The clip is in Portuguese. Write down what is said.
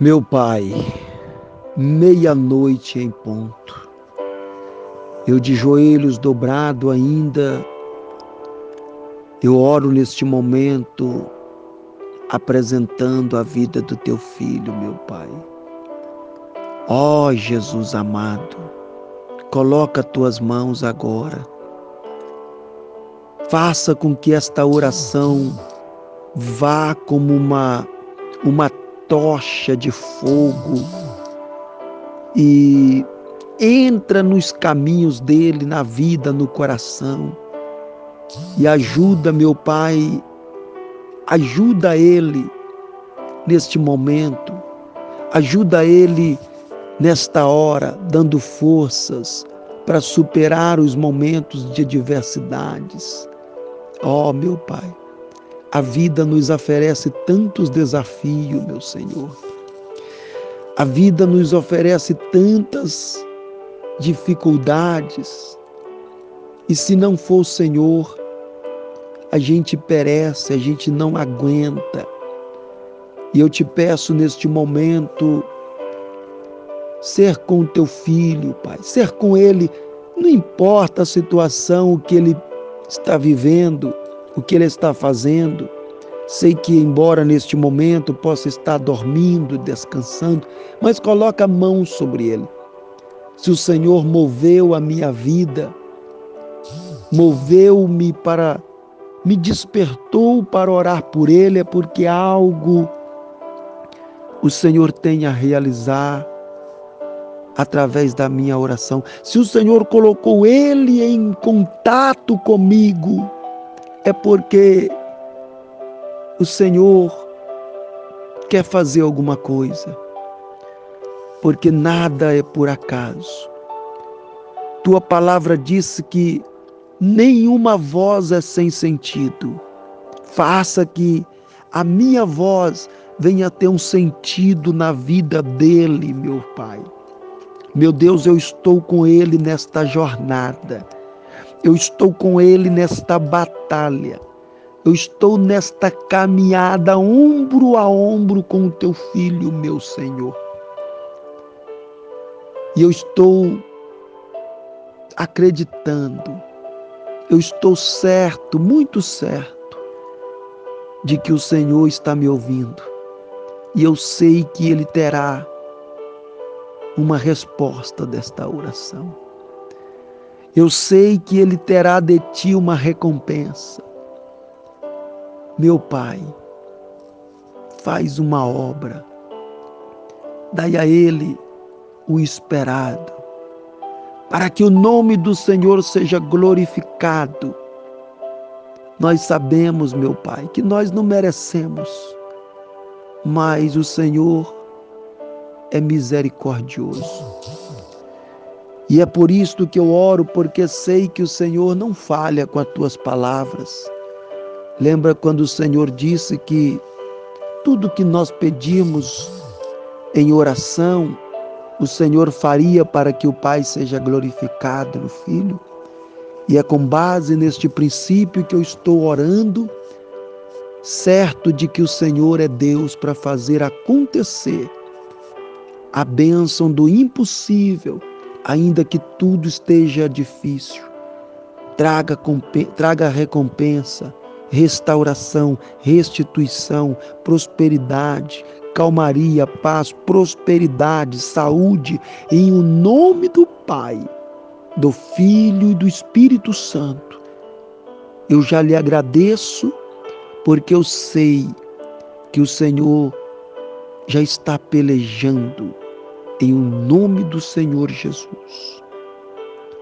Meu Pai, meia-noite em ponto, eu de joelhos dobrado ainda, eu oro neste momento, apresentando a vida do teu filho, meu Pai. Ó oh, Jesus amado, coloca tuas mãos agora. Faça com que esta oração vá como uma, uma tocha de fogo e entra nos caminhos dele, na vida, no coração. E ajuda, meu Pai, ajuda ele neste momento, ajuda ele nesta hora, dando forças para superar os momentos de adversidades. Ó, oh, meu Pai, a vida nos oferece tantos desafios, meu Senhor. A vida nos oferece tantas dificuldades. E se não for o Senhor, a gente perece, a gente não aguenta. E eu te peço neste momento, ser com o teu filho, Pai, ser com ele, não importa a situação, que ele está vivendo, o que ele está fazendo. Sei que, embora neste momento possa estar dormindo, descansando, mas coloca a mão sobre ele. Se o Senhor moveu a minha vida, moveu-me para, me despertou para orar por ele, é porque algo o Senhor tem a realizar através da minha oração. Se o Senhor colocou ele em contato comigo, é porque o Senhor quer fazer alguma coisa, porque nada é por acaso. Tua palavra disse que nenhuma voz é sem sentido. Faça que a minha voz venha ter um sentido na vida dele, meu Pai. Meu Deus, eu estou com ele nesta jornada. Eu estou com Ele nesta batalha. Eu estou nesta caminhada ombro a ombro com o teu filho, meu Senhor. E eu estou acreditando, eu estou certo, muito certo, de que o Senhor está me ouvindo. E eu sei que Ele terá uma resposta desta oração. Eu sei que Ele terá de ti uma recompensa. Meu Pai, faz uma obra, dai a Ele o esperado, para que o nome do Senhor seja glorificado. Nós sabemos, meu Pai, que nós não merecemos, mas o Senhor é misericordioso. E é por isto que eu oro, porque sei que o Senhor não falha com as tuas palavras. Lembra quando o Senhor disse que tudo que nós pedimos em oração, o Senhor faria para que o Pai seja glorificado no Filho? E é com base neste princípio que eu estou orando, certo de que o Senhor é Deus para fazer acontecer a bênção do impossível ainda que tudo esteja difícil. Traga, traga recompensa, restauração, restituição, prosperidade, calmaria, paz, prosperidade, saúde, em o nome do Pai, do Filho e do Espírito Santo. Eu já lhe agradeço, porque eu sei que o Senhor já está pelejando em o nome do Senhor Jesus.